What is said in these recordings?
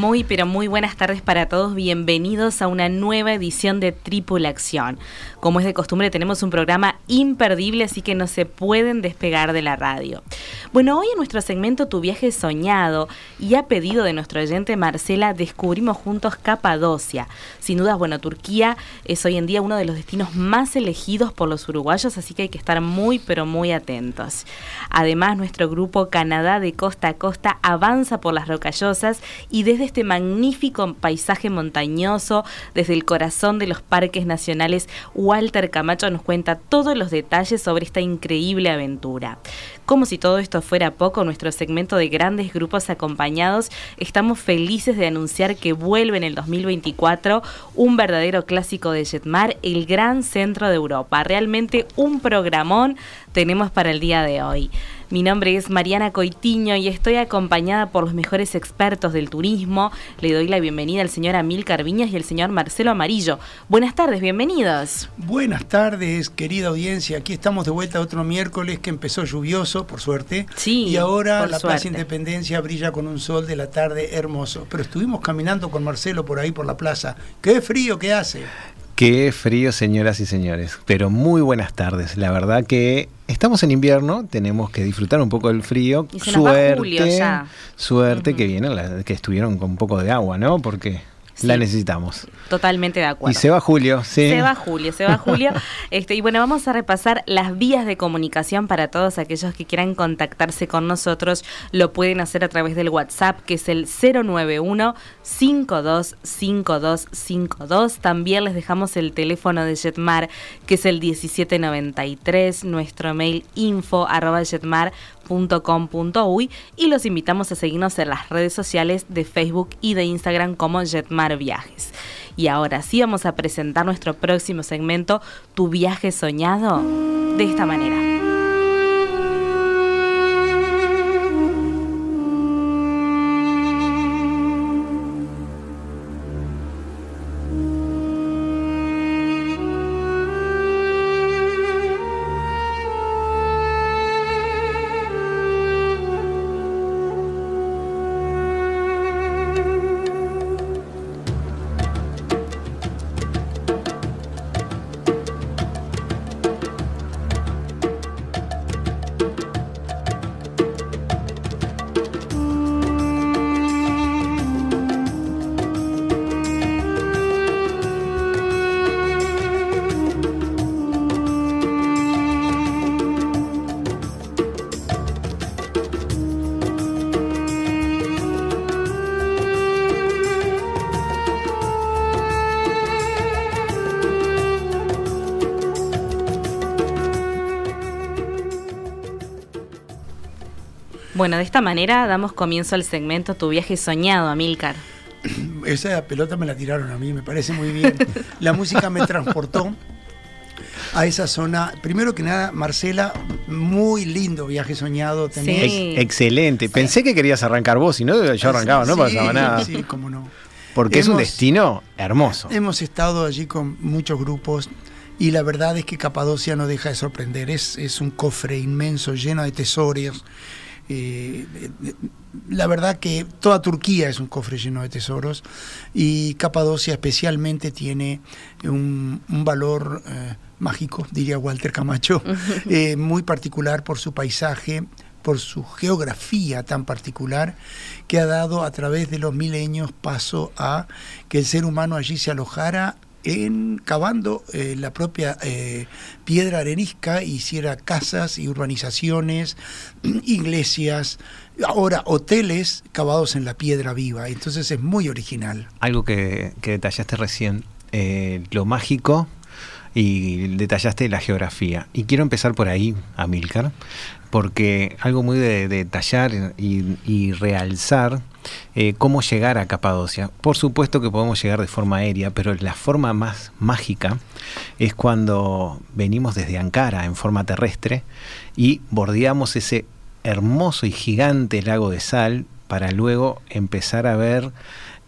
Muy, pero muy buenas tardes para todos. Bienvenidos a una nueva edición de Tripulación. Como es de costumbre, tenemos un programa imperdible, así que no se pueden despegar de la radio. Bueno, hoy en nuestro segmento Tu viaje soñado y a pedido de nuestro oyente Marcela, descubrimos juntos Capadocia. Sin dudas, bueno, Turquía es hoy en día uno de los destinos más elegidos por los uruguayos, así que hay que estar muy, pero muy atentos. Además, nuestro grupo Canadá de costa a costa avanza por las rocallosas y desde este magnífico paisaje montañoso, desde el corazón de los parques nacionales, Walter Camacho nos cuenta todos los detalles sobre esta increíble aventura. Como si todo esto fuera poco, nuestro segmento de grandes grupos acompañados, estamos felices de anunciar que vuelve en el 2024 un verdadero clásico de Jetmar, el Gran Centro de Europa. Realmente un programón tenemos para el día de hoy. Mi nombre es Mariana Coitiño y estoy acompañada por los mejores expertos del turismo. Le doy la bienvenida al señor Amil Carviñas y al señor Marcelo Amarillo. Buenas tardes, bienvenidos. Buenas tardes, querida audiencia. Aquí estamos de vuelta otro miércoles que empezó lluvioso, por suerte. Sí. Y ahora la suerte. Plaza Independencia brilla con un sol de la tarde hermoso. Pero estuvimos caminando con Marcelo por ahí por la plaza. ¡Qué frío que hace! Qué frío, señoras y señores. Pero muy buenas tardes. La verdad que estamos en invierno, tenemos que disfrutar un poco del frío. Y se nos va suerte, julio ya. suerte que vienen, que estuvieron con un poco de agua, ¿no? Porque la necesitamos. Totalmente de acuerdo. Y se va Julio, sí. Se va Julio, se va Julio. Este, y bueno, vamos a repasar las vías de comunicación para todos aquellos que quieran contactarse con nosotros. Lo pueden hacer a través del WhatsApp, que es el 091 525252. También les dejamos el teléfono de Jetmar, que es el 1793, nuestro mail info arroba jetmar.com.uy y los invitamos a seguirnos en las redes sociales de Facebook y de Instagram como Jetmar Viajes. Y ahora sí vamos a presentar nuestro próximo segmento, Tu viaje soñado, de esta manera. Bueno, de esta manera damos comienzo al segmento Tu viaje soñado, Amílcar. Esa pelota me la tiraron a mí, me parece muy bien. La música me transportó a esa zona. Primero que nada, Marcela, muy lindo viaje soñado. tenés. Sí. Ex- excelente. Pensé que querías arrancar vos, si no, yo arrancaba, no Sí, pasaba nada. Sí, cómo no. Porque es un destino hermoso. Hemos estado allí con muchos grupos y la verdad es que Capadocia no deja de sorprender. Es, es un cofre inmenso, lleno de tesoros. Eh, la verdad que toda Turquía es un cofre lleno de tesoros y Capadocia especialmente tiene un, un valor eh, mágico, diría Walter Camacho, eh, muy particular por su paisaje, por su geografía tan particular que ha dado a través de los milenios paso a que el ser humano allí se alojara en cavando eh, la propia eh, piedra arenisca hiciera casas y urbanizaciones, iglesias, ahora hoteles cavados en la piedra viva. Entonces es muy original. Algo que, que detallaste recién, eh, lo mágico y detallaste la geografía. Y quiero empezar por ahí, Amilcar, porque algo muy de, detallar y, realzar eh, cómo llegar a Capadocia. Por supuesto que podemos llegar de forma aérea, pero la forma más mágica es cuando venimos desde Ankara en forma terrestre y bordeamos ese hermoso y gigante lago de sal para luego empezar a ver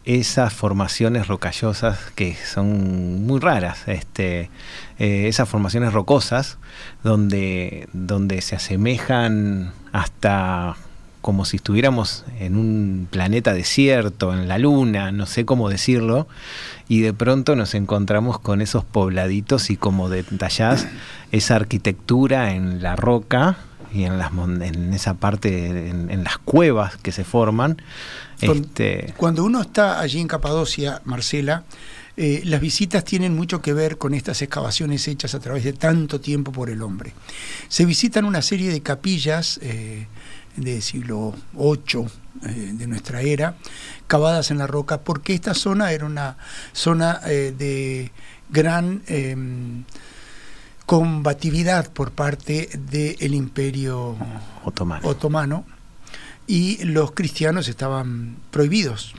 esas formaciones rocallosas que son muy raras, este, eh, esas formaciones rocosas donde, donde se asemejan hasta como si estuviéramos en un planeta desierto, en la luna, no sé cómo decirlo, y de pronto nos encontramos con esos pobladitos y como detallás esa arquitectura en la roca y en, las, en esa parte, en, en las cuevas que se forman. Este... Cuando uno está allí en Capadocia, Marcela, eh, las visitas tienen mucho que ver con estas excavaciones hechas a través de tanto tiempo por el hombre. Se visitan una serie de capillas eh, del siglo VIII eh, de nuestra era, cavadas en la roca, porque esta zona era una zona de gran em, combatividad por parte del imperio otomano. otomano y los cristianos estaban prohibidos.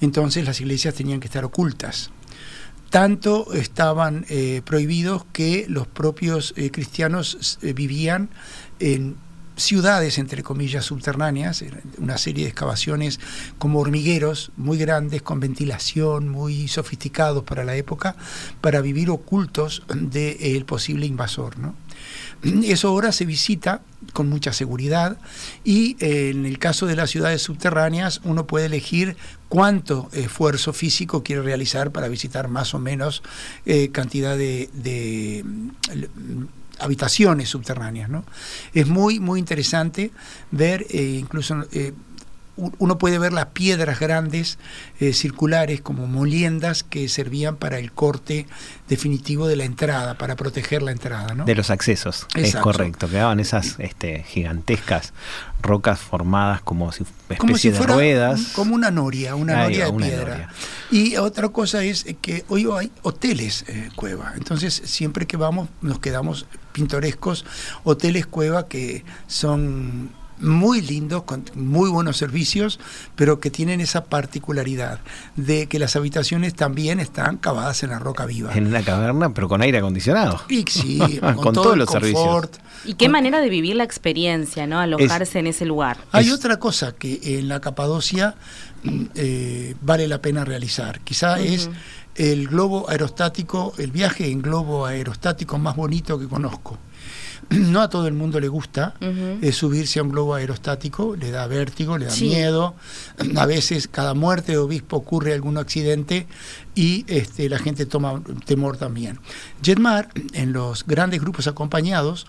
Entonces las iglesias tenían que estar ocultas. Tanto estaban eh, prohibidos que los propios eh, cristianos eh, vivían en ciudades, entre comillas, subterráneas, una serie de excavaciones como hormigueros muy grandes, con ventilación, muy sofisticados para la época, para vivir ocultos del posible invasor. ¿no? Eso ahora se visita con mucha seguridad y eh, en el caso de las ciudades subterráneas uno puede elegir cuánto esfuerzo físico quiere realizar para visitar más o menos eh, cantidad de, de habitaciones subterráneas. ¿no? Es muy, muy interesante ver, eh, incluso eh, uno puede ver las piedras grandes, eh, circulares, como moliendas, que servían para el corte definitivo de la entrada, para proteger la entrada. ¿no? De los accesos, Exacto. es correcto. Quedaban esas este, gigantescas rocas formadas como si especie como si de fuera ruedas. Como una noria, una Ahí noria de una piedra. noria. Y otra cosa es que hoy hay hoteles eh, cueva. Entonces, siempre que vamos, nos quedamos pintorescos. Hoteles cueva que son muy lindos, con muy buenos servicios, pero que tienen esa particularidad de que las habitaciones también están cavadas en la roca viva. En una caverna, pero con aire acondicionado. Y sí, con, con, todo todos el los confort. servicios. Y qué Con- manera de vivir la experiencia, ¿no? Alojarse en ese lugar. Hay Es- otra cosa que en la Capadocia mm, eh, vale la pena realizar. Quizá es el globo aerostático, el viaje en globo aerostático más bonito que conozco. No a todo el mundo le gusta eh, subirse a un globo aerostático, le da vértigo, le da Sí. miedo. A veces cada muerte de obispo ocurre algún accidente y este, la gente toma temor también. Jetmar, en los grandes grupos acompañados,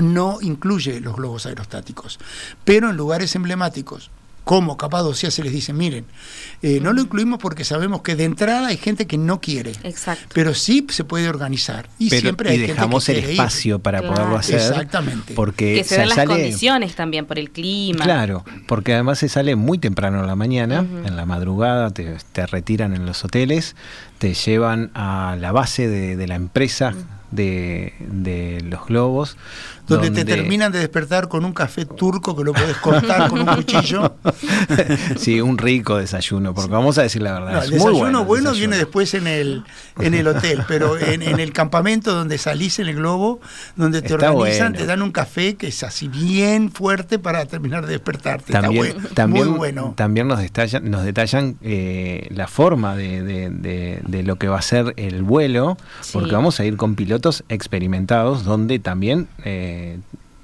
no incluye los globos aerostáticos, pero en lugares emblemáticos como Capadocia se les dice, miren, eh, no lo incluimos porque sabemos que de entrada hay gente que no quiere, Exacto. pero sí se puede organizar y Pero- siempre hay y gente dejamos que el ir. espacio para Claro. poderlo hacer. Exactamente. Porque que se den las sale- condiciones también por el clima. Claro, porque además se sale muy temprano en la mañana, en la madrugada te, te retiran en los hoteles, te llevan a la base de, de la empresa de, de los globos. Donde, te terminan de despertar con un café turco que lo puedes cortar con un cuchillo. sí, un rico desayuno, porque vamos a decir la verdad. No, es el muy desayuno bueno, desayuno. viene después en el, en el hotel, pero en, en el campamento donde salís en el globo, donde te Está organizan, bueno. te dan un café que es así bien fuerte para terminar de despertarte. También, Está bueno, también, muy bueno. también nos detallan, nos detallan eh, la forma de, de- de- de lo que va a ser el vuelo, Sí. porque vamos a ir con pilotos experimentados donde también eh,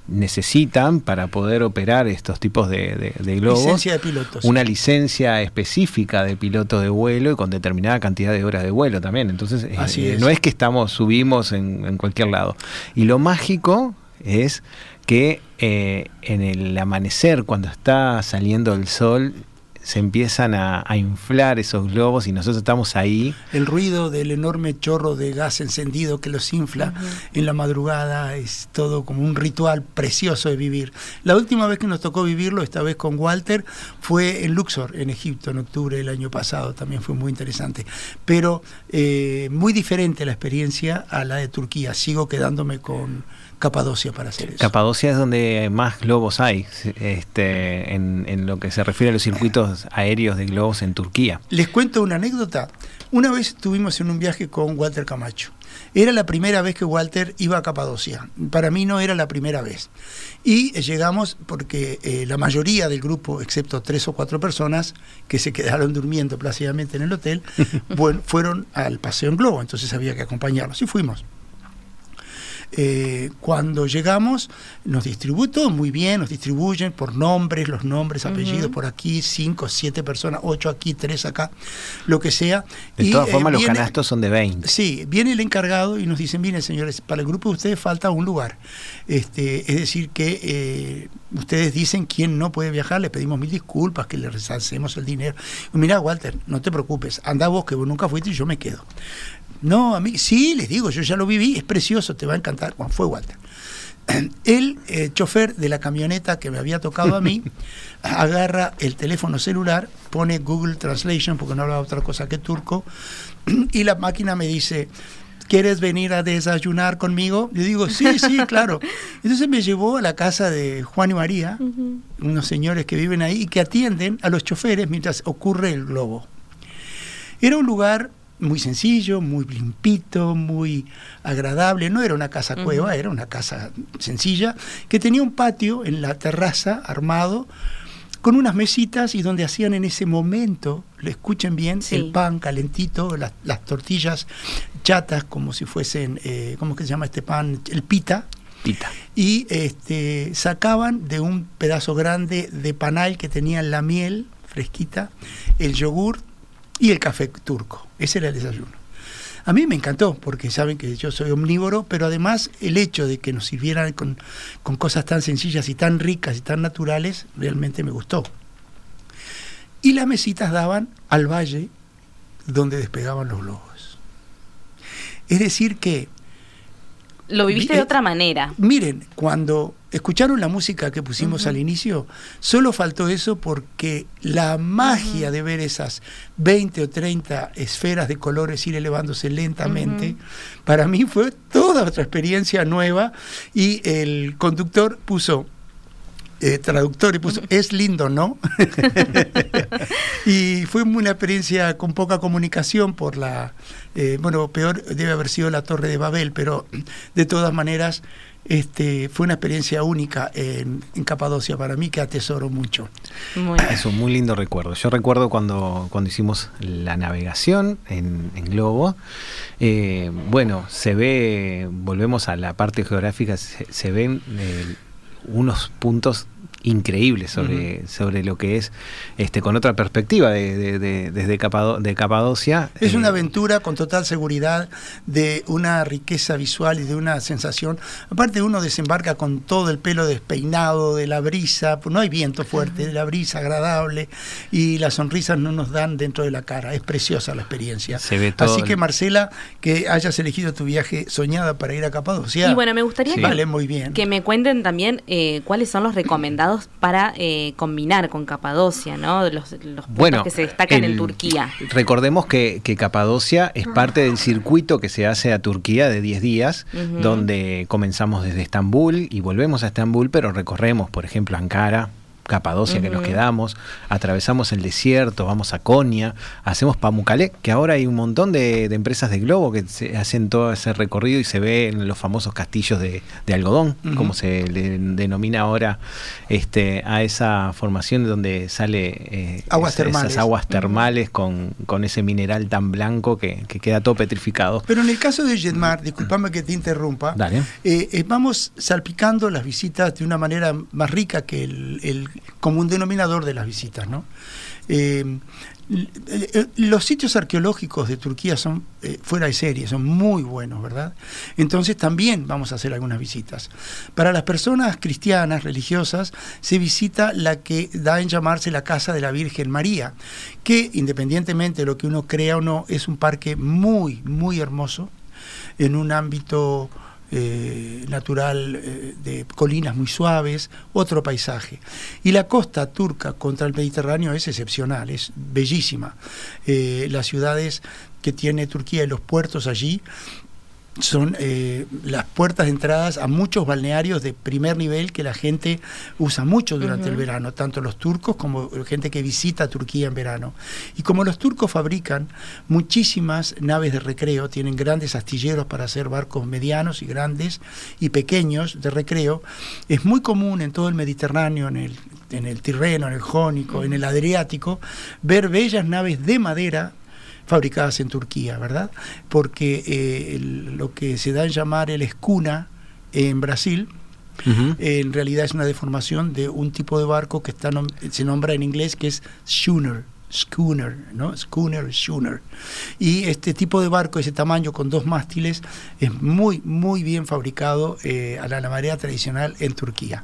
necesitan para poder operar estos tipos de, de- de globos Licencia de pilotos. una licencia específica de piloto de vuelo y con determinada cantidad de horas de vuelo también. Entonces, eh, Así eh, es. no es que estamos, subimos en, en cualquier lado. Y lo mágico es que eh, en el amanecer, cuando está saliendo el sol, se empiezan a, inflar esos globos y nosotros estamos ahí. El ruido del enorme chorro de gas encendido que los infla en la madrugada es todo como un ritual precioso de vivir. La última vez que nos tocó vivirlo, esta vez con Walter, fue en Luxor, en Egipto, en octubre del año pasado. También fue muy interesante. Pero eh, muy diferente la experiencia a la de Turquía. Sigo quedándome con Capadocia para hacer eso. Capadocia es donde más globos hay, este, en, lo que se refiere a los circuitos aéreos de globos en Turquía. Les cuento una anécdota. Una vez estuvimos en un viaje con Walter Camacho. Era la primera vez que Walter iba a Capadocia. Para mí no era la primera vez. Y llegamos porque eh, la mayoría del grupo, excepto tres o cuatro personas que se quedaron durmiendo plácidamente en el hotel, bueno, fueron al paseo en globo. Entonces había que acompañarlos. Y fuimos. Eh, cuando llegamos, nos distribuyen todo muy bien, nos distribuyen por nombres, los nombres, apellidos, por aquí, cinco, siete personas, ocho aquí, tres acá, lo que sea. De todas formas, eh, los canastos son de 20. Sí, viene el encargado y nos dicen, miren señores, para el grupo de ustedes falta un lugar. Este, es decir, que eh, ustedes dicen quién no puede viajar, le pedimos mil disculpas, que le resarcemos el dinero. Mira, Walter, no te preocupes, anda vos que vos nunca fuiste y yo me quedo. No, a mí, sí, les digo, yo ya lo viví, es precioso, te va a encantar. Bueno, fue Walter. El eh, chofer de la camioneta que me había tocado a mí agarra el teléfono celular, pone Google Translation, porque no habla otra cosa que turco, y la máquina me dice, ¿quieres venir a desayunar conmigo? Yo digo, sí, sí, claro. Entonces me llevó a la casa de Juan y María, unos señores que viven ahí y que atienden a los choferes mientras ocurre el globo. Era un lugar muy sencillo, muy limpito, muy agradable. No era una casa cueva, era una casa sencilla que tenía un patio en la terraza armado con unas mesitas y donde hacían en ese momento, le escuchen bien, el pan calentito, las, tortillas chatas como si fuesen, eh, ¿cómo que se llama este pan? El pita. Pita. Y este, sacaban de un pedazo grande de panal que tenía la miel fresquita, el yogur y el café turco. Ese era el desayuno. A mí me encantó, porque saben que yo soy omnívoro, pero además el hecho de que nos sirvieran con, cosas tan sencillas y tan ricas y tan naturales, realmente me gustó. Y las mesitas daban al valle donde despegaban los globos. Es decir que... Lo viviste de otra manera. Miren, cuando ¿Escucharon la música que pusimos al inicio? Solo faltó eso porque la magia de ver esas 20 o 30 esferas de colores ir elevándose lentamente, para mí fue toda otra experiencia nueva y el conductor puso eh, traductor y puso, es lindo, ¿no? y fue una experiencia con poca comunicación por la, eh, bueno, peor debe haber sido la Torre de Babel, pero de todas maneras este, fue una experiencia única en, Capadocia para mí que atesoro mucho. Es un muy lindo recuerdo. Yo recuerdo cuando, cuando hicimos la navegación en, Globo. Eh, bueno, se ve, volvemos a la parte geográfica, se, ven eh, unos puntos increíble sobre, sobre lo que es este con otra perspectiva de, de, desde de Capadocia. Es una eh, aventura con total seguridad, de una riqueza visual y de una sensación. Aparte uno desembarca con todo el pelo despeinado de la brisa, pues no hay viento fuerte, de la brisa agradable y las sonrisas no nos dan dentro de la cara. Es preciosa la experiencia. Se ve todo Así que Marcela, que hayas elegido tu viaje soñada para ir a Capadocia. Y bueno, me gustaría vale muy bien. que me cuenten también eh, cuáles son los recomendados para eh, combinar con Capadocia, ¿no? Los, los puntos que se destacan en Turquía. Recordemos que, Capadocia es parte del circuito que se hace a Turquía de 10 días, donde comenzamos desde Estambul y volvemos a Estambul, pero recorremos, por ejemplo, Ankara, Capadocia que nos quedamos, atravesamos el desierto, vamos a Konya, hacemos Pamukkale, que ahora hay un montón de, empresas de globo que se hacen todo ese recorrido y se ve en los famosos castillos de, algodón, como se le denomina ahora este, a esa formación donde sale eh, aguas termales. esas aguas termales con, con, ese mineral tan blanco que, queda todo petrificado. Pero en el caso de Jetmar, disculpame que te interrumpa, eh, eh, vamos salpicando las visitas de una manera más rica que el como un denominador de las visitas. ¿no? Eh, los sitios arqueológicos de Turquía son eh, fuera de serie, son muy buenos, ¿verdad? Entonces también vamos a hacer algunas visitas. Para las personas cristianas, religiosas, se visita la que da en llamarse la Casa de la Virgen María, que independientemente de lo que uno crea o no, es un parque muy, muy hermoso, en un ámbito eh, natural eh, de colinas muy suaves, otro paisaje. Y la costa turca contra el Mediterráneo es excepcional, es bellísima. Eh, las ciudades que tiene Turquía y los puertos allí son eh, las puertas de entradas a muchos balnearios de primer nivel que la gente usa mucho durante el verano, tanto los turcos como gente que visita Turquía en verano. Y como los turcos fabrican muchísimas naves de recreo, tienen grandes astilleros para hacer barcos medianos y grandes y pequeños de recreo, es muy común en todo el Mediterráneo, en el, en el Tirreno, en el Jónico, en el Adriático, ver bellas naves de madera fabricadas en Turquía, ¿verdad? Porque eh, lo que se da en llamar el escuna en Brasil, en realidad es una deformación de un tipo de barco que está se nombra en inglés que es schooner, schooner, ¿no? Schooner, schooner. Y este tipo de barco, ese tamaño con dos mástiles, es muy, muy bien fabricado eh, a la manera tradicional en Turquía.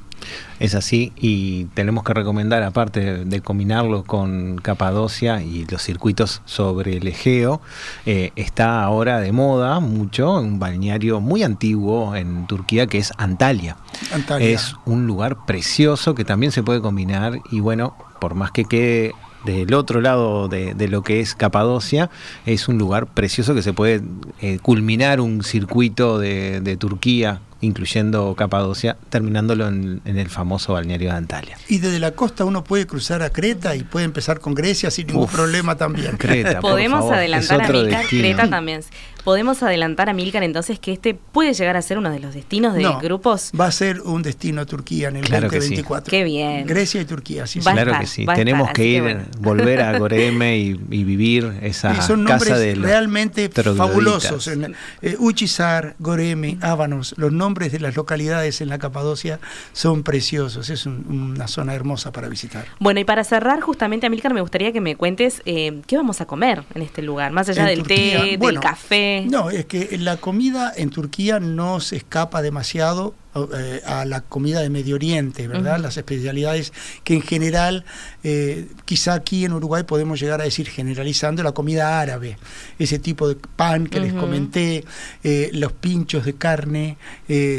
Es así y tenemos que recomendar, aparte de combinarlo con Capadocia y los circuitos sobre el Egeo, eh, está ahora de moda mucho un balneario muy antiguo en Turquía que es Antalya. Antalya. Es un lugar precioso que también se puede combinar y bueno, por más que quede del otro lado de, lo que es Capadocia, es un lugar precioso que se puede eh, culminar un circuito de, de Turquía incluyendo Capadocia, terminándolo en, el famoso balneario de Antalya. Y desde la costa uno puede cruzar a Creta y puede empezar con Grecia sin ningún problema también. Creta, Podemos adelantar a Milcar, Creta también. Podemos adelantar a Milcar entonces que este puede llegar a ser uno de los destinos de grupos. Va a ser un destino Turquía en el 2024. Qué bien. Grecia y Turquía, sí. claro que sí. Tenemos que ir, volver a Goreme y, vivir esa son casa de realmente fabulosos. En, eh, Uchizar, Goreme, Ábanos, los nombres de las localidades en la Capadocia son preciosos, es una zona hermosa para visitar. Bueno, y para cerrar, justamente, Amílcar, me gustaría que me cuentes eh, qué vamos a comer en este lugar, más allá del té, del café. No, es que la comida en Turquía no se escapa demasiado eh, a la comida de Medio Oriente, ¿verdad? Las especialidades que en general, eh, quizá aquí en Uruguay podemos llegar a decir generalizando la comida árabe, ese tipo de pan que les comenté, eh, los pinchos de carne,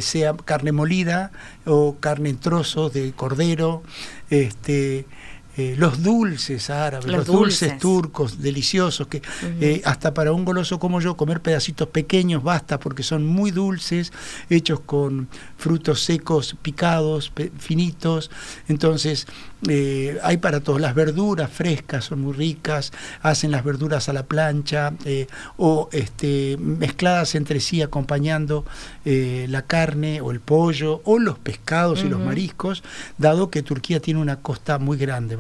sea carne molida o carne en trozos de cordero, este eh, los dulces árabes, los, dulces. turcos deliciosos, que eh, hasta para un goloso como yo comer pedacitos pequeños basta porque son muy dulces, hechos con frutos secos picados, finitos. Entonces, eh, hay para todos. Las verduras frescas son muy ricas, hacen las verduras a la plancha o este, mezcladas entre sí acompañando la carne o el pollo o los pescados y los mariscos, dado que Turquía tiene una costa muy grande,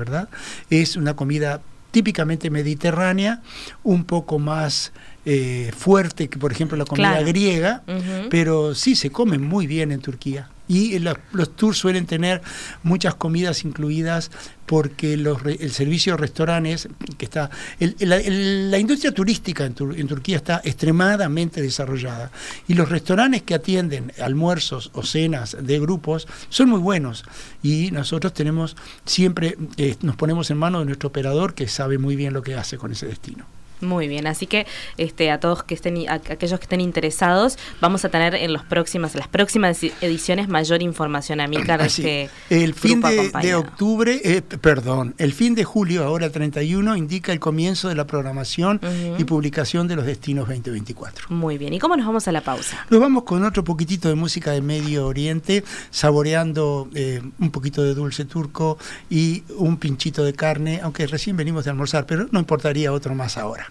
es una comida típicamente mediterránea, un poco más eh, fuerte que por ejemplo la comida griega, pero sí se come muy bien en Turquía. Y los tours suelen tener muchas comidas incluidas porque el servicio de restaurantes, que está. la, industria turística en, Turquía está extremadamente desarrollada. Y los restaurantes que atienden almuerzos o cenas de grupos son muy buenos. Y nosotros tenemos siempre, eh, nos ponemos en manos de nuestro operador que sabe muy bien lo que hace con ese destino. Muy bien, así que este, a todos que estén, aquellos que estén interesados, vamos a tener en los próximas, las próximas ediciones mayor información a mí que el fin de, octubre, eh, perdón, el fin de julio, ahora 31, indica el comienzo de la programación y publicación de los destinos 2024. Muy bien, ¿y cómo nos vamos a la pausa? Nos vamos con otro poquitito de música de Medio Oriente, saboreando eh, un poquito de dulce turco y un pinchito de carne, aunque recién venimos de almorzar, pero no importaría otro más ahora.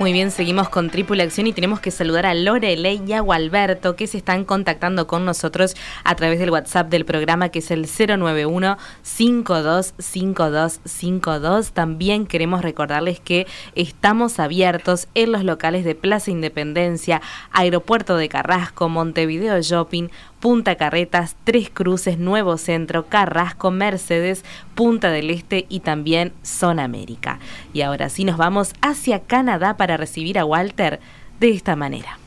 Muy bien, seguimos con Tripulación y tenemos que saludar a Lorelei y a Gualberto que se están contactando con nosotros a través del WhatsApp del programa que es el 091 525252. También queremos recordarles que estamos abiertos en los locales de Plaza Independencia, Aeropuerto de Carrasco, Montevideo Shopping, Punta Carretas, Tres Cruces, Nuevo Centro, Carrasco, Mercedes, Punta del Este y también Zona América. Y ahora sí nos vamos hacia Canadá para recibir a Walter de esta manera.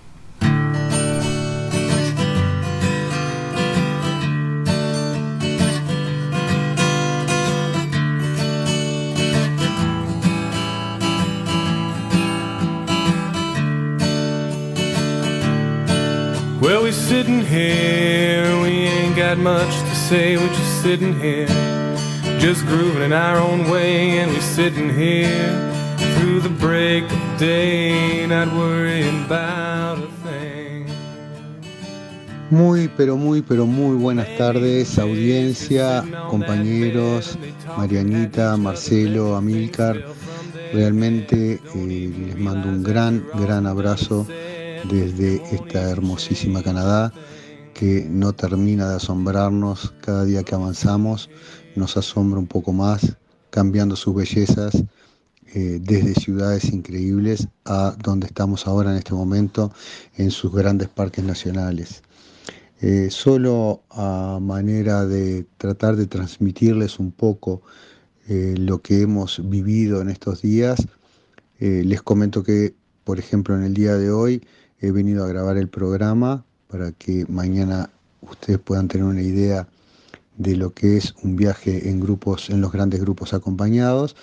Well, we sitting here, we ain't got much to say, we're just sitting here, just grooving in our own way, and we sitting here through the break of day, not worrying about a thing. Muy, pero muy, pero muy buenas tardes, audiencia, compañeros, Marianita, Marcelo, Amílcar. Realmente eh, les mando un gran, gran abrazo desde esta hermosísima Canadá que no termina de asombrarnos cada día que avanzamos, nos asombra un poco más, cambiando sus bellezas eh, desde ciudades increíbles a donde estamos ahora en este momento, en sus grandes parques nacionales. Eh, solo a manera de tratar de transmitirles un poco eh, lo que hemos vivido en estos días, les comento que, por ejemplo, en el día de hoy, he venido a grabar el programa para que mañana ustedes puedan tener una idea de lo que es un viaje en grupos, en los grandes grupos acompañados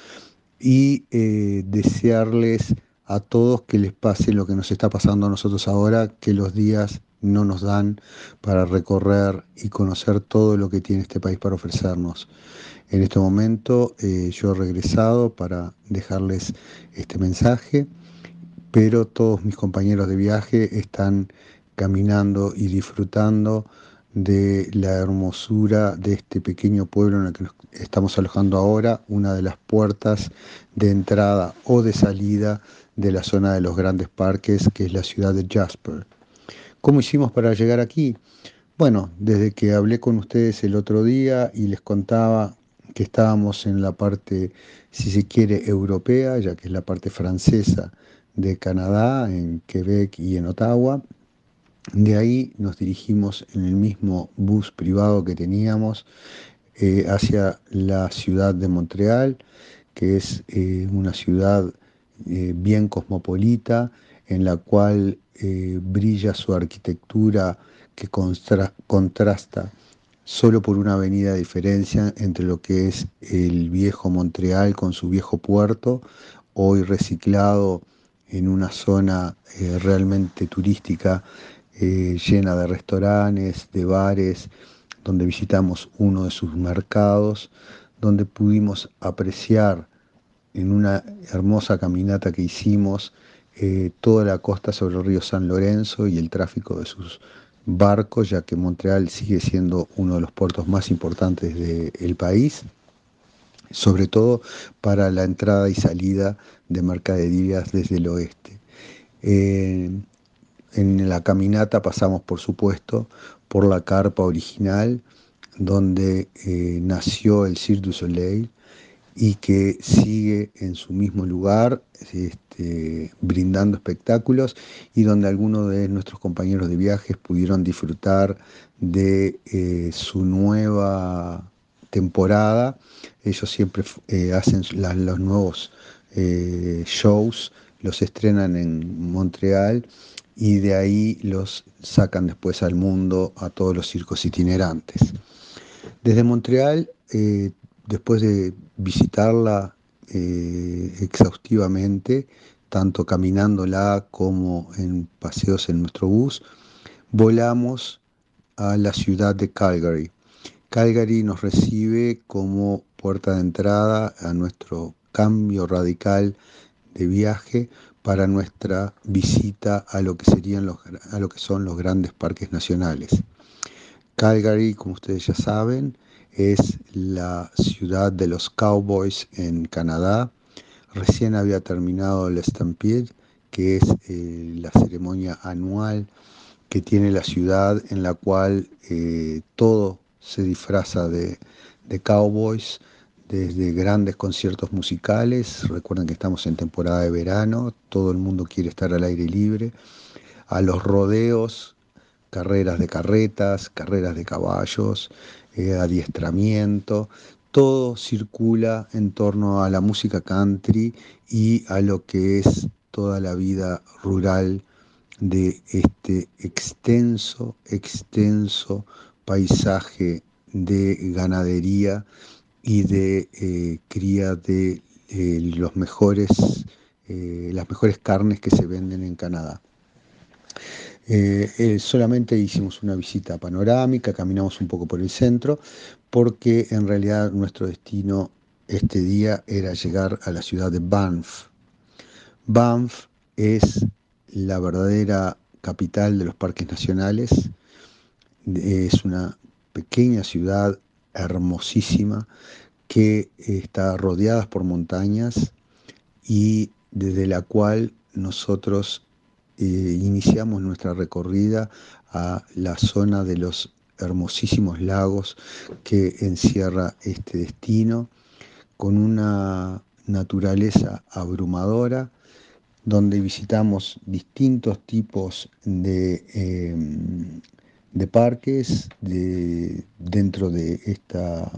y eh, desearles a todos que les pase lo que nos está pasando a nosotros ahora, que los días no nos dan para recorrer y conocer todo lo que tiene este país para ofrecernos. En este momento eh, yo he regresado para dejarles este mensaje pero todos mis compañeros de viaje están caminando y disfrutando de la hermosura de este pequeño pueblo en el que nos estamos alojando ahora, una de las puertas de entrada o de salida de la zona de los grandes parques, que es la ciudad de Jasper. ¿Cómo hicimos para llegar aquí? Bueno, desde que hablé con ustedes el otro día y les contaba que estábamos en la parte, si se quiere, europea, ya que es la parte francesa de Canadá, en Quebec y en Ottawa. De ahí nos dirigimos en el mismo bus privado que teníamos eh, hacia la ciudad de Montreal, que es eh, una ciudad eh, bien cosmopolita, en la cual brilla su arquitectura que contrasta solo por una avenida de diferencia entre lo que es el viejo Montreal con su viejo puerto, hoy reciclado en una zona eh, realmente turística eh, llena de restaurantes, de bares, donde visitamos uno de sus mercados, donde pudimos apreciar en una hermosa caminata que hicimos eh, toda la costa sobre el río San Lorenzo y el tráfico de sus barcos, ya que Montreal sigue siendo uno de los puertos más importantes del país sobre todo para la entrada y salida de mercaderías desde el oeste. Eh, en la caminata pasamos, por supuesto, por la carpa original, donde eh, nació el Cirque du Soleil y que sigue en su mismo lugar, este, brindando espectáculos y donde algunos de nuestros compañeros de viajes pudieron disfrutar de eh, su nueva temporada. Ellos siempre eh, hacen los nuevos eh, shows, los estrenan en Montreal y de ahí los sacan después al mundo a todos los circos itinerantes. Desde Montreal, eh, después de visitarla exhaustivamente, tanto caminándola como en paseos en nuestro bus, volamos a la ciudad de Calgary. Calgary nos recibe como puerta de entrada a nuestro cambio radical de viaje para nuestra visita a lo que serían los, a lo que son los grandes parques nacionales. Calgary, como ustedes ya saben, es la ciudad de los Cowboys en Canadá. Recién había terminado el Stampede, que es eh, la ceremonia anual que tiene la ciudad en la cual eh, todo se disfraza de, cowboys desde grandes conciertos musicales, recuerden que estamos en temporada de verano, todo el mundo quiere estar al aire libre, a los rodeos, carreras de carretas, carreras de caballos, eh, adiestramiento, todo circula en torno a la música country y a lo que es toda la vida rural de este extenso, extenso paisaje de ganadería y de eh, cría de eh, los mejores, eh, las mejores carnes que se venden en Canadá. solamente hicimos una visita panorámica, caminamos un poco por el centro, porque en realidad nuestro destino este día era llegar a la ciudad de Banff. Banff es la verdadera capital de los parques nacionales, es una pequeña ciudad hermosísima que está rodeada por montañas y desde la cual nosotros eh, iniciamos nuestra recorrida a la zona de los hermosísimos lagos que encierra este destino, con una naturaleza abrumadora, donde visitamos distintos tipos de em, de parques de, dentro de, esta,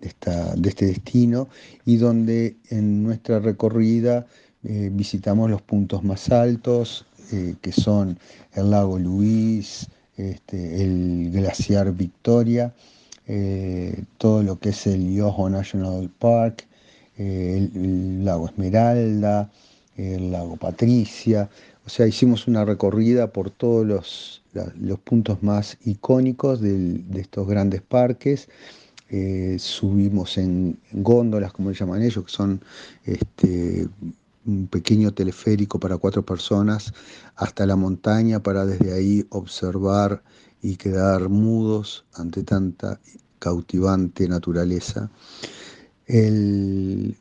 de, este destino y donde en nuestra recorrida eh, visitamos los puntos más altos, eh, que son el lago Luis, este, el glaciar Victoria, eh, todo lo que es el Yoho National Park, el lago Esmeralda, el lago Patricia, o sea, hicimos una recorrida por todos los, puntos más icónicos de estos grandes parques. Eh, subimos en góndolas, como le llaman ellos, que son este, un pequeño teleférico para cuatro personas, hasta la montaña para desde ahí observar y quedar mudos ante tanta cautivante naturaleza.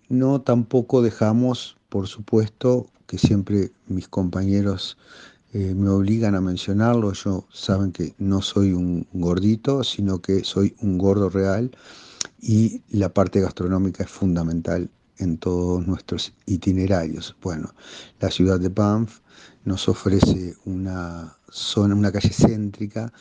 no tampoco dejamos, por supuesto, que siempre mis compañeros eh, me obligan a mencionarlo. Yo saben que no soy un gordito, sino que soy un gordo real y la parte gastronómica es fundamental en todos nuestros itinerarios. Bueno, la ciudad de Banff nos ofrece una zona, una calle céntrica,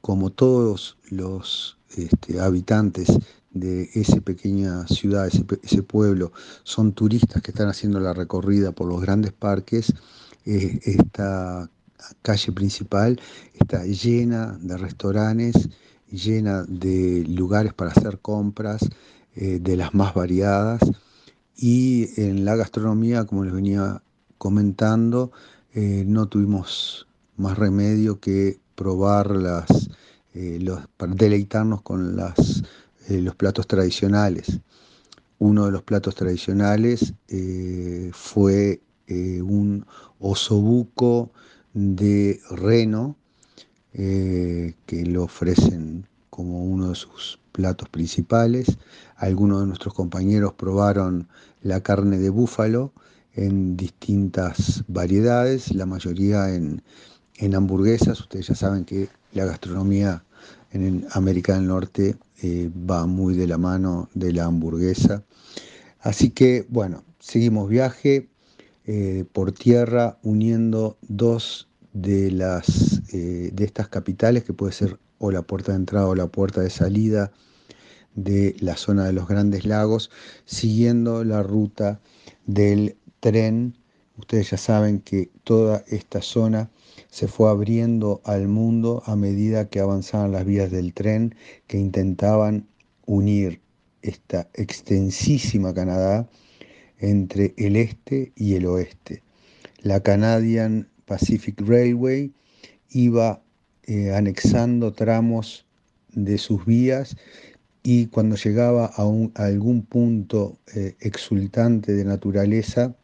como todos los este, habitantes de esa pequeña ciudad, ese, pueblo, son turistas que están haciendo la recorrida por los grandes parques, eh, esta calle principal está llena de restaurantes, llena de lugares para hacer compras, eh, de las más variadas, y en la gastronomía, como les venía comentando, eh, no tuvimos más remedio que probar las, los, para deleitarnos con las eh, los platos tradicionales. Uno de los platos tradicionales eh, fue eh, un osobuco de reno, que lo ofrecen como uno de sus platos principales. Algunos de nuestros compañeros probaron la carne de búfalo en distintas variedades, la mayoría en, en hamburguesas. Ustedes ya saben que la gastronomía en América del Norte eh, va muy de la mano de la hamburguesa. Así que, bueno, seguimos viaje eh, por tierra uniendo dos de, las, eh, de estas capitales, que puede ser o la puerta de entrada o la puerta de salida de la zona de los grandes lagos, siguiendo la ruta del tren. Ustedes ya saben que toda esta zona se fue abriendo al mundo a medida que avanzaban las vías del tren que intentaban unir esta extensísima Canadá entre el este y el oeste. La Canadian Pacific Railway iba eh, anexando tramos de sus vías y cuando llegaba a, algún punto eh, exultante de naturaleza,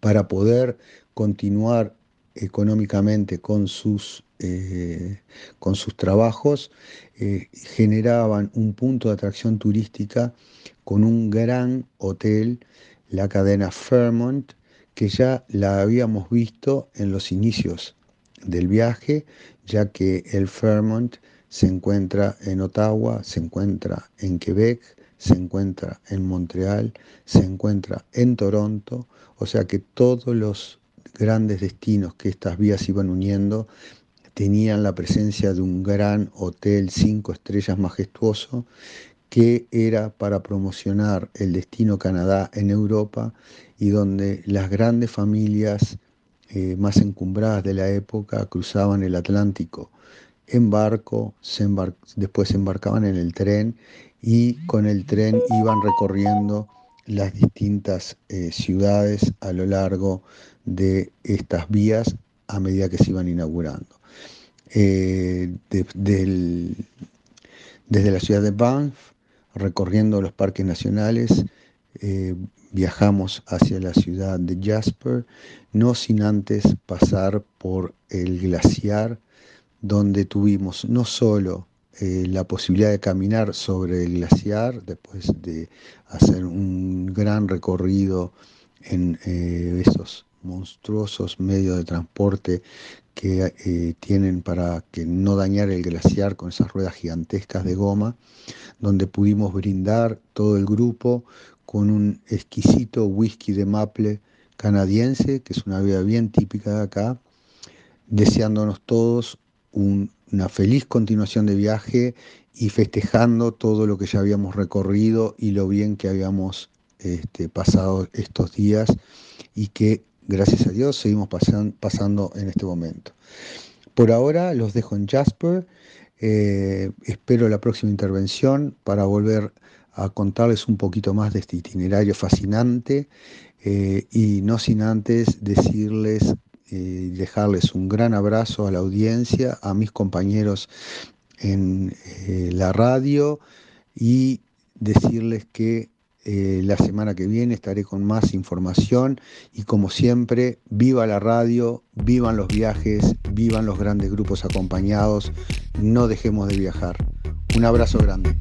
para poder continuar económicamente con sus, eh, con sus trabajos, eh, generaban un punto de atracción turística con un gran hotel, la cadena Fairmont, que ya la habíamos visto en los inicios del viaje, ya que el Fairmont se encuentra en Ottawa, se encuentra en Quebec, se encuentra en Montreal, se encuentra en Toronto, o sea que todos los grandes destinos que estas vías iban uniendo tenían la presencia de un gran hotel cinco estrellas majestuoso que era para promocionar el destino Canadá en Europa y donde las grandes familias eh, más encumbradas de la época cruzaban el Atlántico en barco, después se embarcaban en el tren y con el tren iban recorriendo las distintas eh, ciudades a lo largo de estas vías a medida que se iban inaugurando. Eh, desde la ciudad de Banff, recorriendo los parques nacionales, eh, viajamos hacia la ciudad de Jasper, no sin antes pasar por el glaciar, donde tuvimos no solo eh, la posibilidad de caminar sobre el glaciar, después de hacer un gran recorrido en eh, esos monstruosos medios de transporte que eh, tienen para que no dañar el glaciar con esas ruedas gigantescas de goma, donde pudimos brindar todo el grupo con un exquisito whisky de maple canadiense, que es una bebida bien típica de acá, deseándonos todos una feliz continuación de viaje y festejando todo lo que ya habíamos recorrido y lo bien que habíamos este, pasado estos días y que gracias a Dios seguimos pasando en este momento. Por ahora los dejo en Jasper, eh, espero la próxima intervención para volver a contarles un poquito más de este itinerario fascinante eh, y no sin antes decirles y dejarles un gran abrazo a la audiencia, a mis compañeros en eh, la radio y decirles que eh, la semana que viene estaré con más información y como siempre, viva la radio, vivan los viajes, vivan los grandes grupos acompañados, no dejemos de viajar. Un abrazo grande.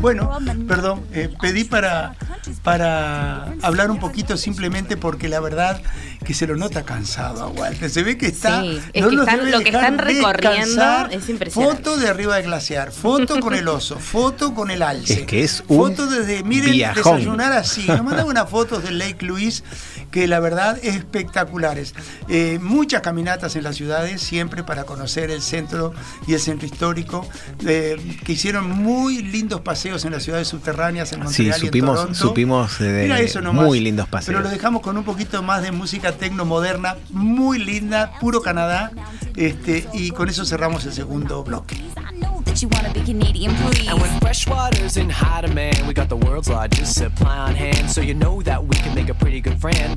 Bueno, perdón, eh, pedí para, para hablar un poquito simplemente porque la verdad que se lo nota cansado a Walter. Se ve que está. Sí, es que están, lo que están recorriendo es impresionante. Foto de arriba del glaciar, foto con el oso, foto con el alce. Es que es un Foto desde, miren, desayunar así. Nos mandan unas fotos del Lake Louise que la verdad es espectaculares. Eh, muchas caminatas en las ciudades, siempre para conocer el centro y el centro histórico, eh, que hicieron muy lindos paseos en las ciudades subterráneas, en Montreal sí, supimos, y en Toronto. supimos de muy lindos paseos. Pero lo dejamos con un poquito más de música tecno moderna, muy linda, puro Canadá, este, y con eso cerramos el segundo bloque. you wanna be Canadian, please. And when fresh water's in high demand, we got the world's largest supply on hand. So you know that we can make a pretty good friend,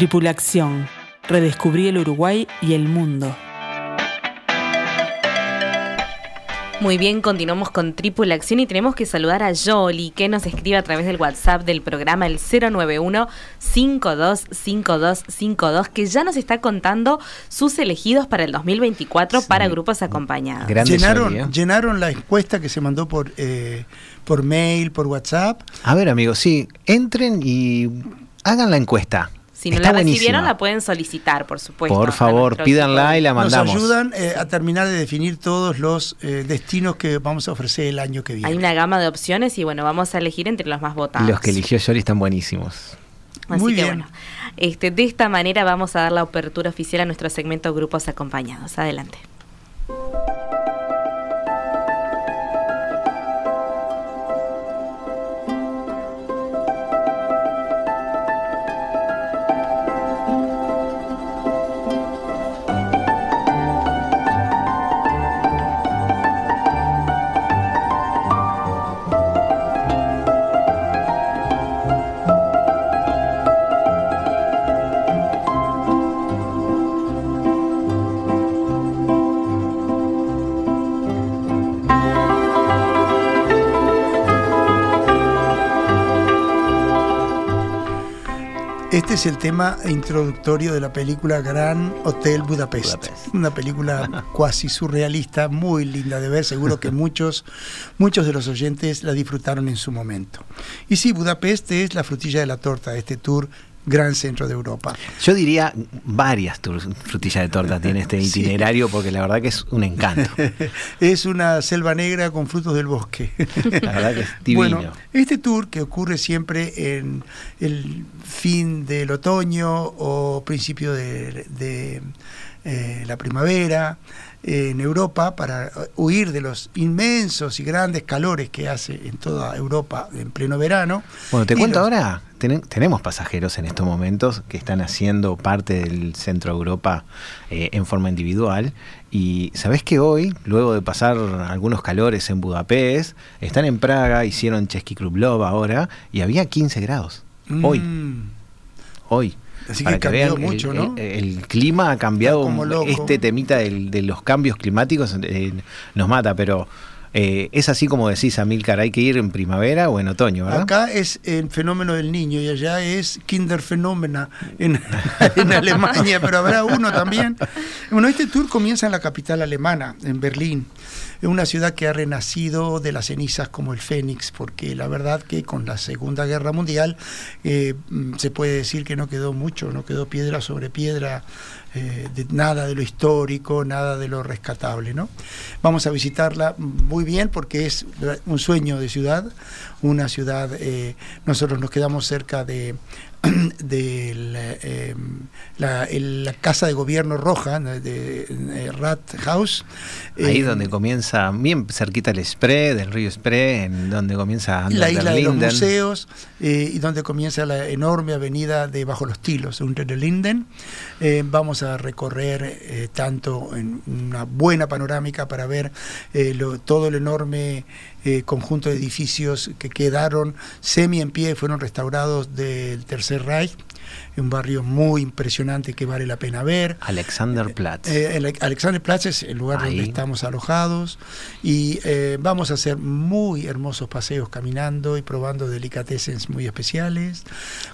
Tripulación. Redescubrí el Uruguay y el mundo. Muy bien, continuamos con Tripulación y tenemos que saludar a Jolly que nos escribe a través del WhatsApp del programa el 091-525252 que ya nos está contando sus elegidos para el 2024 para grupos acompañados. llenaron, ¿eh? llenaron la encuesta que se mandó por, eh, por mail, por WhatsApp. A ver amigos, sí, entren y hagan la encuesta. Si no la recibieron, la pueden solicitar, por supuesto. Por favor, pídanla y la mandamos. Nos ayudan eh, a terminar de definir todos los eh, destinos que vamos a ofrecer el año que viene. Hay una gama de opciones y bueno, vamos a elegir entre los más votados. Los que eligió Yori están buenísimos. Así Muy que bien. bueno, este, de esta manera vamos a dar la apertura oficial a nuestro segmento Grupos Acompañados. Adelante. Este es el tema introductorio de la película Gran Hotel Budapest. Budapest. Una película cuasi surrealista, muy linda de ver. Seguro que muchos, muchos de los oyentes la disfrutaron en su momento. Y sí, Budapest es la frutilla de la torta de este tour Gran Centro de Europa. Yo diría varias frutillas de torta tiene este Sí. itinerario porque la verdad que es un encanto. es una selva negra con frutos del bosque. La verdad que es divino. Bueno, este tour que ocurre siempre en el fin del otoño o principio de, de, eh, la primavera en Europa para huir de los inmensos y grandes calores que hace en toda Europa en pleno verano. Bueno, te Y cuento los- ahora, ten- tenemos pasajeros en estos momentos que están haciendo parte del centro de Europa eh, en forma individual y sabés que hoy, luego de pasar algunos calores en Budapest, están en Praga, hicieron Chesky Club Love ahora y había 15 grados. Hoy, Mm, hoy. Así Para que cambió mucho, el, ¿no? el- el clima ha cambiado. Como. Este temita del- de los cambios climáticos eh, nos mata, pero eh, es así como decís, Amilcar, hay que ir en primavera o en otoño, ¿verdad? Acá es el fenómeno del niño y allá es Kinderfenómena en, en Alemania, pero habrá uno también. Bueno, este tour comienza en la capital alemana, en Berlín. Es una ciudad que ha renacido de las cenizas como el Fénix, porque la verdad que con la Segunda Guerra Mundial eh, mm, se puede decir que no quedó mucho, no quedó piedra sobre piedra, eh, de nada de lo histórico, nada de lo rescatable. ¿no? Vamos a visitarla muy bien porque es un sueño de ciudad, una ciudad, eh, nosotros nos quedamos cerca de de la, eh, la- el- la casa de gobierno roja ¿no? de, eh, Rathaus Ahí eh, donde comienza, bien cerquita el Spree, del río Spree, en donde comienza Under la der isla de los museos eh, y donde comienza la enorme avenida de Bajo los Tilos, Unter den Linden. Eh, a recorrer eh, tanto en una buena panorámica para ver eh, todo el enorme eh, conjunto de edificios que quedaron semi en pie, fueron restaurados del Tercer Reich, un barrio muy impresionante que vale la pena ver. Alexanderplatz. Eh, el Alexanderplatz es el lugar donde Ahí. estamos alojados y eh, vamos a hacer muy hermosos paseos caminando y probando delicatessens muy especiales.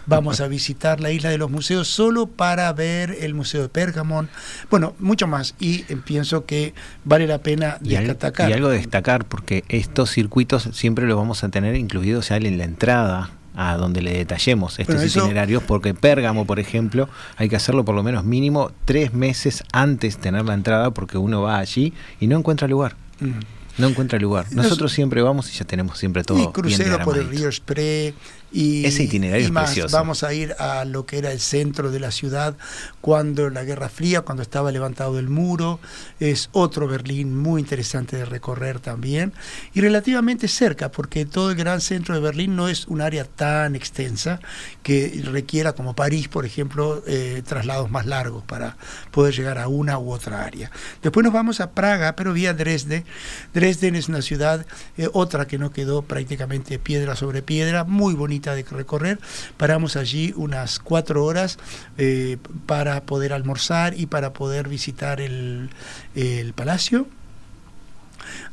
Vamos a visitar la isla de los museos solo para ver el Museo de Pergamon. Bueno, mucho más y eh, pienso que vale la pena destacar. y algo de destacar, porque estos circuitos siempre los vamos a tener incluidos ya en la entrada a donde le detallemos estos eso- itinerarios, porque Pérgamo, por ejemplo, hay que hacerlo por lo menos mínimo tres meses antes de tener la entrada, porque uno va allí y no encuentra lugar. Mm. No encuentra lugar. Nos- Nosotros siempre vamos y ya tenemos siempre todo. y bien crucero por el río Spree y, Ese itinerario y es más. precioso. Vamos a ir a lo que era el centro de la ciudad cuando la Guerra Fría, cuando estaba levantado el muro. Es otro Berlín muy interesante de recorrer también y relativamente cerca, porque todo el gran centro de Berlín no es un área tan extensa que requiera, como París, por ejemplo, eh, traslados más largos para poder llegar a una u otra área. Después nos vamos a Praga, pero vía Dresde. Dresden es una ciudad, eh, otra que no quedó prácticamente piedra sobre piedra, muy bonita de recorrer. Paramos allí unas cuatro horas eh, para poder almorzar y para poder visitar el, el palacio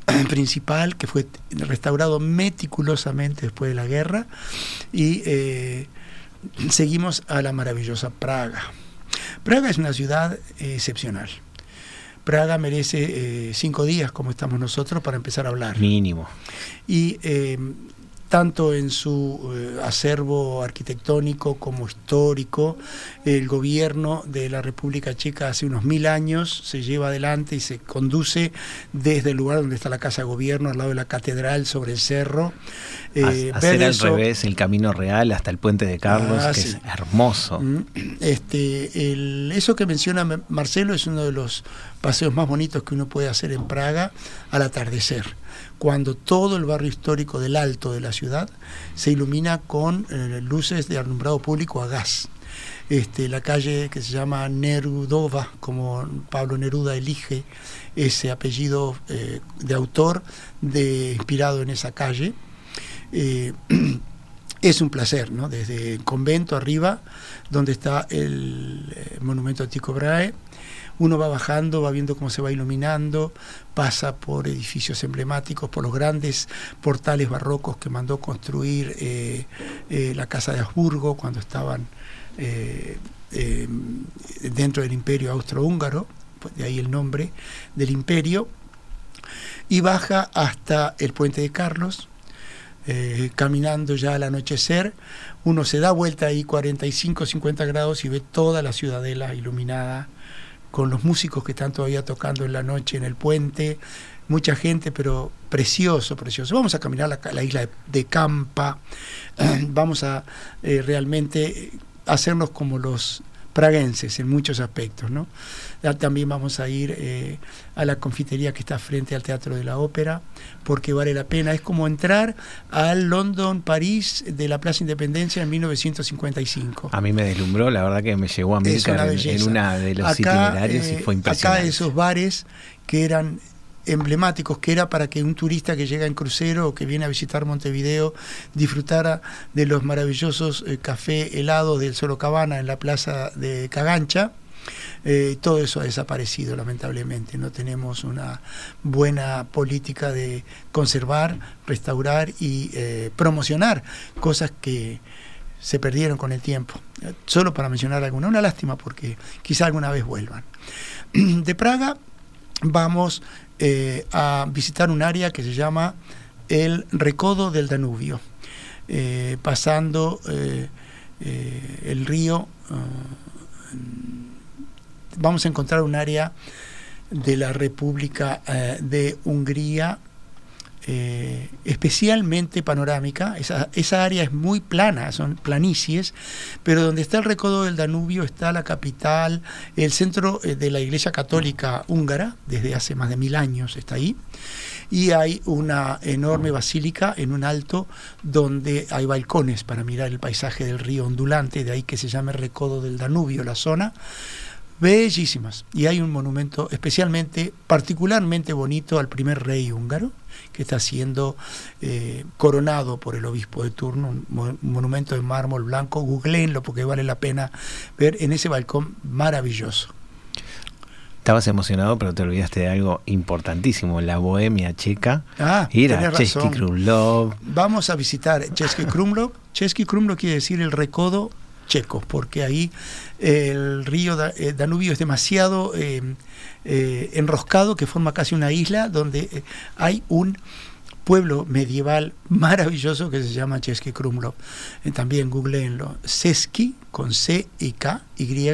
principal que fue restaurado meticulosamente después de la guerra y eh, seguimos a la maravillosa Praga. Praga es una ciudad eh, excepcional. Praga merece eh, cinco días, como estamos nosotros, para empezar a hablar. Mínimo. Y tanto en su eh, acervo arquitectónico como histórico. El gobierno de la República Checa hace unos mil años se lleva adelante y se conduce desde el lugar donde está la Casa de Gobierno, al lado de la catedral, sobre el cerro. Eh, hacer al revés el camino real hasta el puente de Carlos, Ah, que sí. es hermoso. Mm, Este, el- eso que menciona Marcelo es uno de los paseos más bonitos que uno puede hacer en Praga al atardecer, cuando todo el barrio histórico del alto de la ciudad se ilumina con eh, luces de alumbrado público a gas. Este, la calle que se llama Nerudova, como Pablo Neruda elige ese apellido eh, de autor de, inspirado en esa calle. Eh, es un placer, ¿no? Desde el convento arriba, donde está el monumento a Tycho Brahe, uno va bajando, va viendo cómo se va iluminando, pasa por edificios emblemáticos, por los grandes portales barrocos que mandó construir eh, eh, la Casa de Habsburgo cuando estaban eh, dentro del imperio austrohúngaro, pues de ahí el nombre del imperio, y baja hasta el puente de Carlos, caminando ya al anochecer, uno se da vuelta ahí 45, 50 grados y ve toda la ciudadela iluminada con los músicos que están todavía tocando en la noche en el puente, mucha gente, pero precioso, precioso. Vamos a caminar la, la isla de, Campa, vamos a eh, realmente hacernos como los praguenses en muchos aspectos, ¿no? Ya También vamos a ir eh, a la confitería que está frente al Teatro de la Ópera, porque vale la pena. Es como entrar al London, París de la Plaza Independencia en 1955. A mí me deslumbró, la verdad que me llegó a una en, en una de los Acá, itinerarios y eh, fue impresionante. Acá esos bares que eran emblemáticos, que era para que un turista que llega en crucero o que viene a visitar Montevideo disfrutara de los maravillosos eh, café helados del Sorocabana en la plaza de Cagancha. Eh, todo eso ha desaparecido, lamentablemente. No tenemos una buena política de conservar, restaurar y eh, promocionar cosas que se perdieron con el tiempo. Solo para mencionar alguna, una lástima porque quizá alguna vez vuelvan. De Praga vamos eh, a visitar un área que se llama el Recodo del Danubio, eh, pasando eh, el río. vamos a encontrar un área de la República de Hungría eh, especialmente panorámica. Esa, esa área es muy plana, son planicies, pero donde está el recodo del Danubio está la capital, el centro eh, de la Iglesia Católica húngara, desde hace más de mil años está ahí, y hay una enorme basílica en un alto donde hay balcones para mirar el paisaje del río ondulante, de ahí que se llama el recodo del Danubio, la zona bellísimas. Y hay un monumento especialmente, particularmente bonito al primer rey húngaro, que está siendo eh, coronado por el obispo de turno, un, mo- un monumento de mármol blanco. Googleenlo porque vale la pena ver en ese balcón maravilloso. Estabas emocionado, pero te olvidaste de algo importantísimo, la bohemia checa. Ah, Ir a Chesky. Krumlov. Vamos a visitar Chesky Krumlov. Chesky Krumlov quiere decir el recodo checo, porque ahí el río eh, Danubio es demasiado eh, eh, enroscado que forma casi una isla donde eh, hay un pueblo medieval maravilloso que se llama Chesky Krumlov. Eh, también googleenlo. Seski con C y K, Y,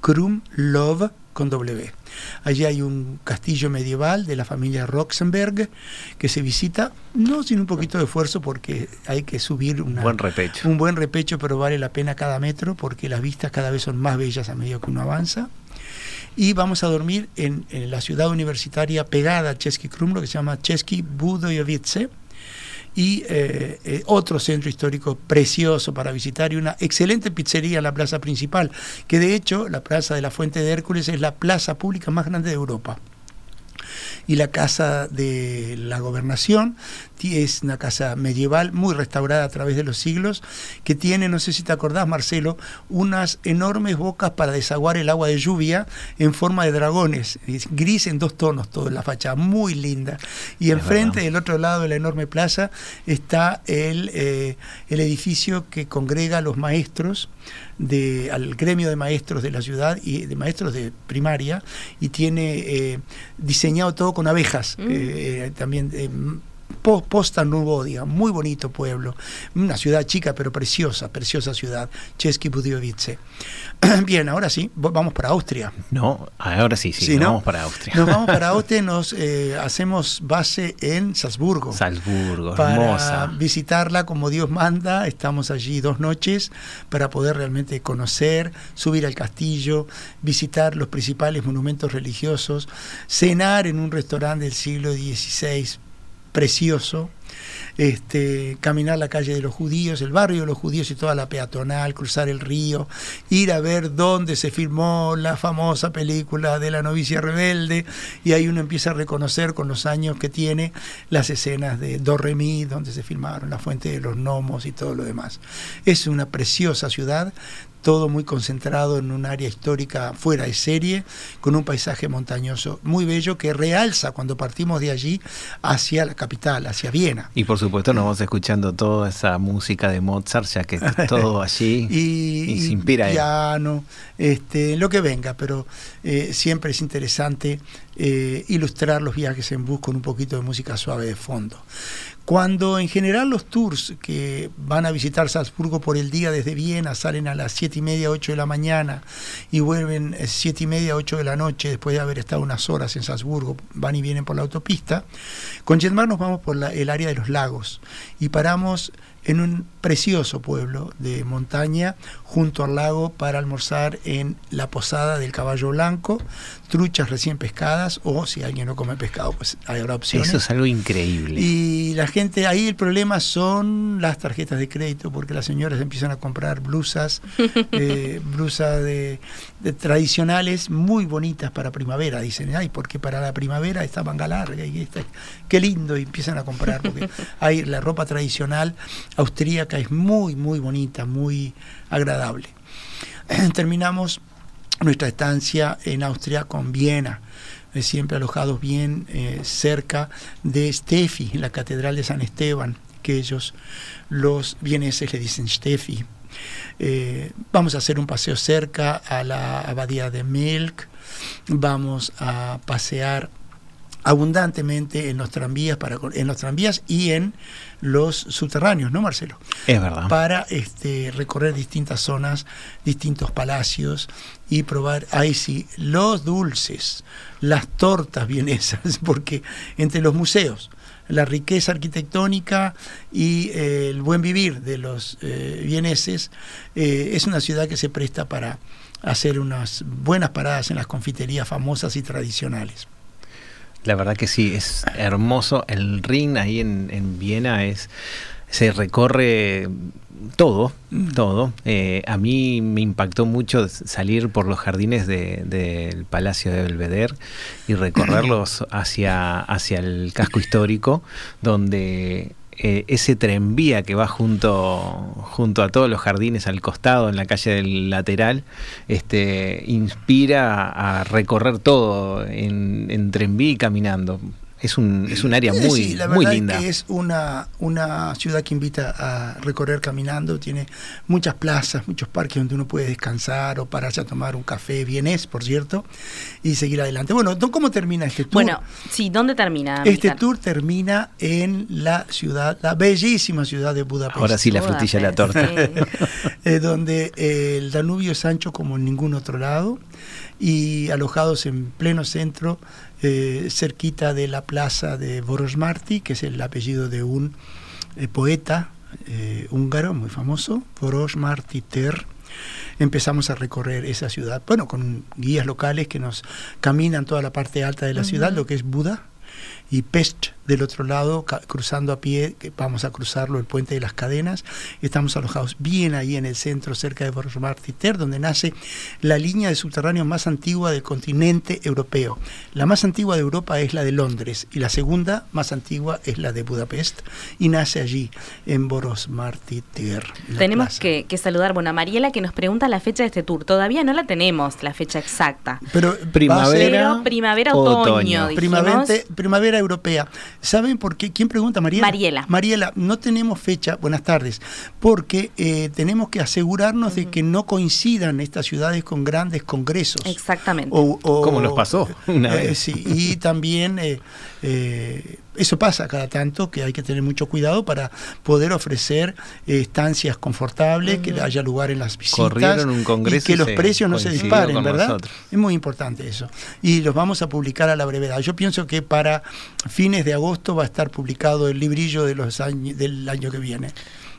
Krumlov con W. Allí hay un castillo medieval de la familia Roxenberg que se visita, no sin un poquito de esfuerzo porque hay que subir una- Buen repecho. un buen repecho, pero vale la pena cada metro porque las vistas cada vez son más bellas a medida que uno avanza. Y vamos a dormir en, en la ciudad universitaria pegada a Chesky Krumlov, que se llama Chesky Budojovice, y eh, eh, otro centro histórico precioso para visitar y una excelente pizzería en la plaza principal, que de hecho la plaza de la Fuente de Hércules es la plaza pública más grande de Europa. Y la casa de la gobernación es una casa medieval muy restaurada a través de los siglos, que tiene, no sé si te acordás Marcelo, unas enormes bocas para desaguar el agua de lluvia en forma de dragones, es gris en dos tonos todo en la fachada, muy linda. Y Es enfrente, verdad. del otro lado de la enorme plaza, está el, eh, el edificio que congrega a los maestros, de, al gremio de maestros de la ciudad y de maestros de primaria, y tiene eh, diseñado todo con abejas. Mm. Eh, también eh, posta nuevo, muy bonito pueblo, una ciudad chica pero preciosa, preciosa ciudad, Chesky Budiovice. Bien, ahora sí, vamos para Austria. No, ahora sí, sí, nos vamos para Austria. Nos vamos para Austria, nos eh, hacemos base en Salzburgo. Salzburgo, para hermosa. visitarla como Dios manda, estamos allí dos noches para poder realmente conocer, subir al castillo, visitar los principales monumentos religiosos, cenar en un restaurante del siglo XVI precioso, este, caminar la calle de los judíos, el barrio de los judíos y toda la peatonal, cruzar el río, ir a ver dónde se filmó la famosa película de la novicia rebelde, y ahí uno empieza a reconocer con los años que tiene las escenas de Dorremí, donde se filmaron la fuente de los gnomos y todo lo demás. Es una preciosa ciudad, todo muy concentrado en un área histórica fuera de serie, con un paisaje montañoso muy bello que realza cuando partimos de allí hacia la capital, hacia Viena. Y por supuesto nos vamos escuchando toda esa música de Mozart, ya que todo allí y, se inspira. Piano, este, lo que venga, pero eh, siempre es interesante eh, ilustrar los viajes en bus con un poquito de música suave de fondo. Cuando en general los tours que van a visitar Salzburgo por el día desde Viena salen a las 7 y media, 8 de la mañana y vuelven 7 eh, y media, 8 de la noche después de haber estado unas horas en Salzburgo, van y vienen por la autopista, con Jetmar nos vamos por el área de los lagos y paramos en un precioso pueblo de montaña junto al lago para almorzar en la posada del caballo blanco, truchas recién pescadas o si alguien no come pescado pues habrá opciones. Eso es algo increíble. Y la gente, ahí el problema son las tarjetas de crédito porque las señoras empiezan a comprar blusas, eh, blusas de, tradicionales muy bonitas para primavera, dicen, ay, porque para la primavera está manga larga y está, qué lindo y empiezan a comprar porque hay la ropa tradicional austríaca es muy, muy bonita, muy agradable. Terminamos nuestra estancia en Austria con Viena, eh, siempre alojados bien eh, cerca de Steffi, la Catedral de San Esteban, que ellos, los vieneses, le dicen Steffi. Eh, vamos a hacer un paseo cerca a la abadía de Milk, vamos a pasear abundantemente en los tranvías para en los tranvías y en los subterráneos, ¿no, Marcelo? Es verdad. Para este, recorrer distintas zonas, distintos palacios y probar ahí sí los dulces, las tortas vienesas, porque entre los museos, la riqueza arquitectónica y eh, el buen vivir de los eh, vieneses, eh, es una ciudad que se presta para hacer unas buenas paradas en las confiterías famosas y tradicionales. La verdad que sí, es hermoso. El Ring ahí en, Viena es se recorre todo, mm. todo. Eh, a mí me impactó mucho salir por los jardines del Palacio de Belvedere y recorrerlos hacia, hacia el casco histórico, donde eh, ese tranvía que va junto, junto a todos los jardines al costado, en la calle del lateral, este, inspira a recorrer todo en, en tranvía y caminando es un, es un área muy, sí, la muy linda. Es, que es una, una ciudad que invita a recorrer caminando, tiene muchas plazas, muchos parques donde uno puede descansar o pararse a tomar un café, bien es, por cierto, y seguir adelante. Bueno, ¿cómo termina este tour? Bueno, sí, ¿dónde termina? Este tour termina en la ciudad, la bellísima ciudad de Budapest. Ahora sí, la frutilla de la torta. donde el Danubio es ancho como en ningún otro lado y alojados en pleno centro eh, cerquita de la plaza de Marti, que es el apellido de un eh, poeta eh, húngaro muy famoso, Marti Ter. Empezamos a recorrer esa ciudad, bueno, con guías locales que nos caminan toda la parte alta de la ciudad, lo que es Buda, y Pest del otro lado, cruzando a pie, que vamos a cruzarlo, el puente de las cadenas. Estamos alojados bien ahí en el centro, cerca de Borges-Martiter, donde nace la línea de subterráneo más antigua del continente europeo. La más antigua de Europa es la de Londres y la segunda más antigua es la de Budapest y nace allí, en Boros-Martiter. Tenemos que, saludar bueno, a Mariela que nos pregunta la fecha de este tour. Todavía no la tenemos, la fecha exacta. Pero primavera, primavera, otoño. Primavera, primavera europea. ¿Saben por qué? ¿Quién pregunta? Mariela. Mariela. Mariela, no tenemos fecha, buenas tardes, porque eh, tenemos que asegurarnos de que no coincidan estas ciudades con grandes congresos. Exactamente. O, Como nos pasó una eh, vez. sí, y también... Eh, eso pasa cada tanto, que hay que tener mucho cuidado para poder ofrecer eh, estancias confortables, que haya lugar en las visitas un congreso y que los precios no se disparen, ¿verdad? Es muy importante eso. Y los vamos a publicar a la brevedad. Yo pienso que para fines de agosto va a estar publicado el librillo de los años, del año que viene.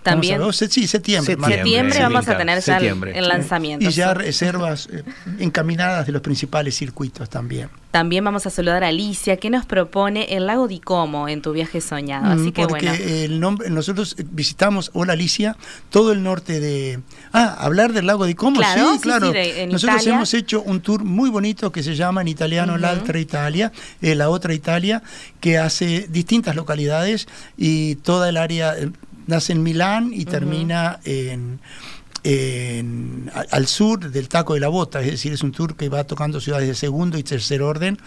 También. sí, septiembre. Septiembre, vamos a tener ya el, lanzamiento. Y ya reservas eh, encaminadas de los principales circuitos también. También vamos a saludar a Alicia, que nos propone el lago Di Como en tu viaje soñado. Así mm, que Porque el nombre, nosotros visitamos, hola Alicia, todo el norte de... Ah, hablar del lago Di Como, sí, claro. nosotros hemos hecho un tour muy bonito que se llama en italiano La Altra Italia, eh, la otra Italia, que hace distintas localidades y toda el área eh, nace en Milán y termina en en, al sur del Taco de la Bota, es decir, es un tour que va tocando ciudades de segundo y tercer orden,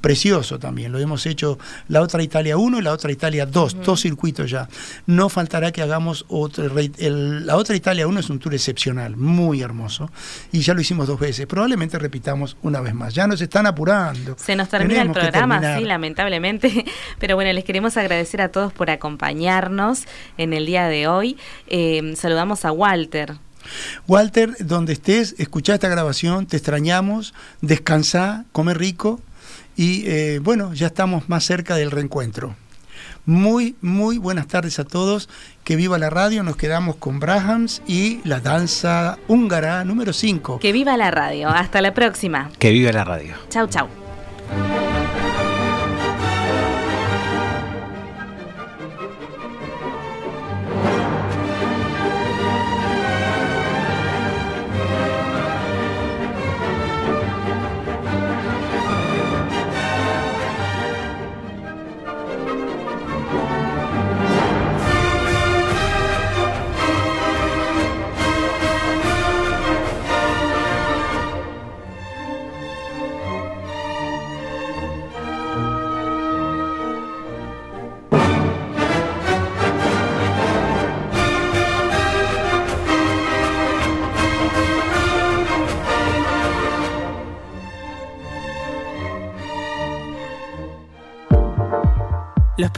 precioso también, lo hemos hecho la otra Italia 1 y la otra Italia 2, dos circuitos ya. No faltará que hagamos otro, la otra Italia 1 es un tour excepcional, muy hermoso, y ya lo hicimos dos veces, probablemente repitamos una vez más, ya nos están apurando. Se nos termina el programa, sí, lamentablemente, pero bueno, les queremos agradecer a todos por acompañarnos en el día de hoy. Eh, saludamos a Walter. Walter, donde estés, escucha esta grabación, te extrañamos, descansa, come rico y eh, bueno, ya estamos más cerca del reencuentro. Muy, muy buenas tardes a todos. Que viva la radio. Nos quedamos con Brahms y la danza húngara número 5. Que viva la radio. Hasta la próxima. Que viva la radio. Chau, chau.